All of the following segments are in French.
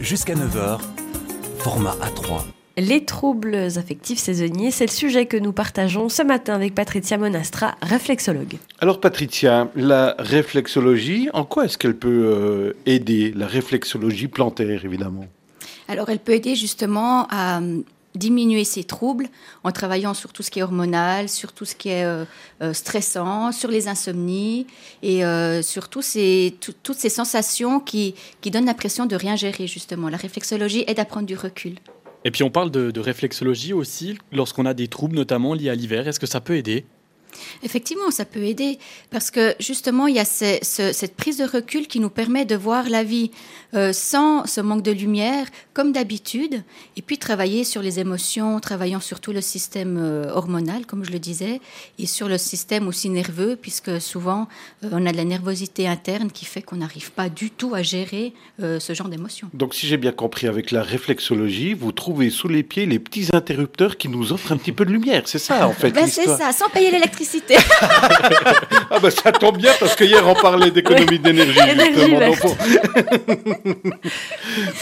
jusqu'à 9h, format A3. Les troubles affectifs saisonniers, c'est le sujet que nous partageons ce matin avec Patricia Monastra, réflexologue. Alors Patricia, la réflexologie, en quoi est-ce qu'elle peut euh, aider La réflexologie plantaire, évidemment? Alors elle peut aider justement à diminuer ces troubles en travaillant sur tout ce qui est hormonal, sur tout ce qui est euh, euh, stressant, sur les insomnies et euh, sur toutes ces sensations qui, donnent l'impression de rien gérer justement. La réflexologie aide à prendre du recul. Et puis on parle de, de réflexologie aussi lorsqu'on a des troubles notamment liés à l'hiver. Est-ce que ça peut aider? Effectivement, ça peut aider parce que justement, il y a cette prise de recul qui nous permet de voir la vie euh, sans ce manque de lumière, comme d'habitude, et puis travailler sur les émotions, travaillant sur tout le système euh, hormonal, comme je le disais, et sur le système aussi nerveux, puisque souvent, euh, on a de la nervosité interne qui fait qu'on n'arrive pas du tout à gérer ce genre d'émotions. Donc, si j'ai bien compris, avec la réflexologie, vous trouvez sous les pieds les petits interrupteurs qui nous offrent un petit peu de lumière. C'est ça, en fait. Ben, c'est ça, sans payer l'électricité ah bah ça tombe bien parce que hier on parlait d'économie d'énergie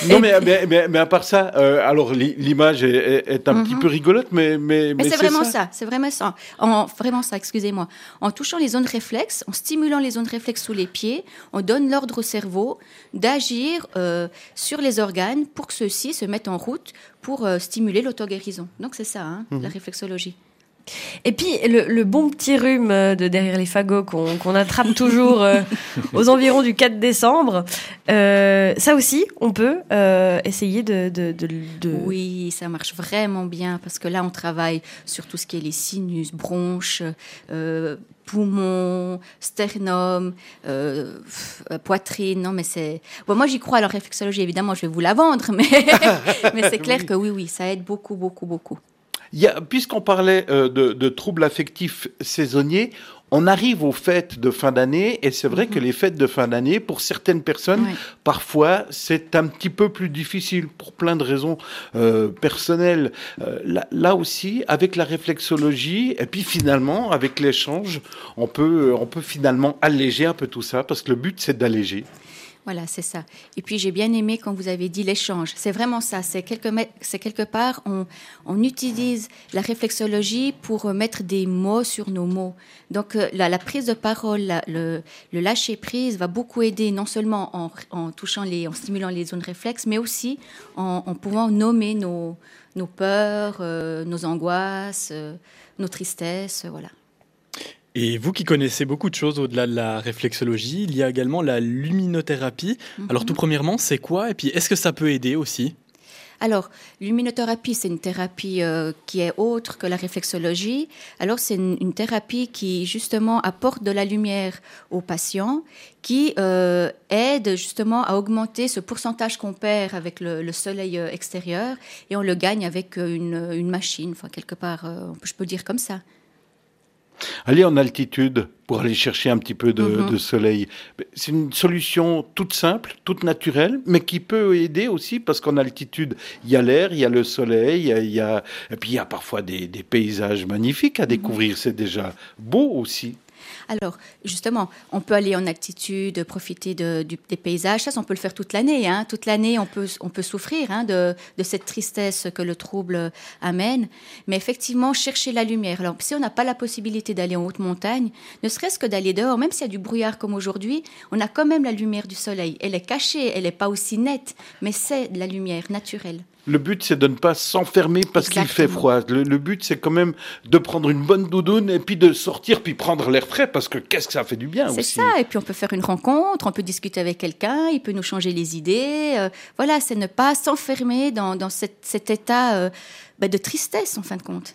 non mais, mais, mais, à part ça, euh, alors l'image est, un petit mhm. peu rigolote, mais mais, c'est vraiment ça, c'est vraiment ça, en, vraiment ça. Excusez-moi. En touchant les zones réflexes, en stimulant les zones réflexes sous les pieds, on donne l'ordre au cerveau d'agir euh, sur les organes pour que ceux-ci se mettent en route pour euh, stimuler l'auto-guérison. Donc c'est ça, hein, la mhm. réflexologie. Et puis le, bon petit rhume euh, de derrière les fagots qu'on attrape toujours euh, aux environs du 4 décembre, euh, ça aussi, on peut essayer de, Oui, ça marche vraiment bien parce que là, on travaille sur tout ce qui est les sinus, bronches, poumons, sternum, poitrine. Non, mais c'est. Bon, moi, j'y crois à la réflexologie, évidemment, je vais vous la vendre, mais, mais c'est clair que oui, oui, ça aide beaucoup, beaucoup, beaucoup. Puisqu'on parlait euh, de, troubles affectifs saisonniers, on arrive aux fêtes de fin d'année et c'est vrai que mhm. les fêtes de fin d'année, pour certaines personnes, parfois c'est un petit peu plus difficile pour plein de raisons euh, personnelles. Euh, là, aussi, avec la réflexologie et puis finalement avec l'échange, on peut, on peut finalement alléger un peu tout ça parce que le but c'est d'alléger. Voilà, c'est ça. Et puis j'ai bien aimé quand vous avez dit l'échange. C'est vraiment ça. C'est quelque, part, on, utilise la réflexologie pour mettre des mots sur nos mots. Donc euh, la, prise de parole, le, lâcher prise va beaucoup aider, non seulement en, touchant les, en stimulant les zones réflexes, mais aussi en, pouvant nommer nos, nos peurs, euh, nos angoisses, euh, nos tristesses, voilà. Et vous qui connaissez beaucoup de choses au-delà de la réflexologie, il y a également la luminothérapie. Alors tout mhm. premièrement, c'est quoi? Et puis est-ce que ça peut aider aussi? Alors, l'huminothérapie, c'est une thérapie euh, qui est autre que la réflexologie. Alors, c'est une, thérapie qui, justement, apporte de la lumière aux patients, qui euh, aide, justement, à augmenter ce pourcentage qu'on perd avec le, soleil euh, extérieur, et on le gagne avec une, une machine, enfin, quelque part, je peux dire comme ça aller en altitude pour aller chercher un petit peu de, mhm. soleil. C'est une solution toute simple, toute naturelle, mais qui peut aider aussi parce qu'en altitude, il y a l'air, il y a le soleil, il y a, et puis il y a parfois des, des paysages magnifiques à découvrir. C'est déjà beau aussi. Alors, justement, on peut aller en altitude, profiter des paysages. Ça, on peut le faire toute l'année. Hein. Toute l'année, on peut, souffrir hein, de, cette tristesse que le trouble amène. Mais effectivement, chercher la lumière. Alors, si on n'a pas la possibilité d'aller en haute montagne, ne serait-ce que d'aller dehors, même s'il y a du brouillard comme aujourd'hui, on a quand même la lumière du soleil. Elle est cachée, elle n'est pas aussi nette, mais c'est de la lumière naturelle. Le but, c'est de ne pas s'enfermer parce qu'il fait froid. Le, but, c'est quand même de prendre une bonne doudoune et puis de sortir, puis prendre l'air frais parce que qu'est-ce que ça fait du bien C'est ça. Et puis on peut faire une rencontre, on peut discuter avec quelqu'un, il peut nous changer les idées. Euh, voilà, c'est ne pas s'enfermer dans, cet, état euh, bah, de tristesse en fin de compte.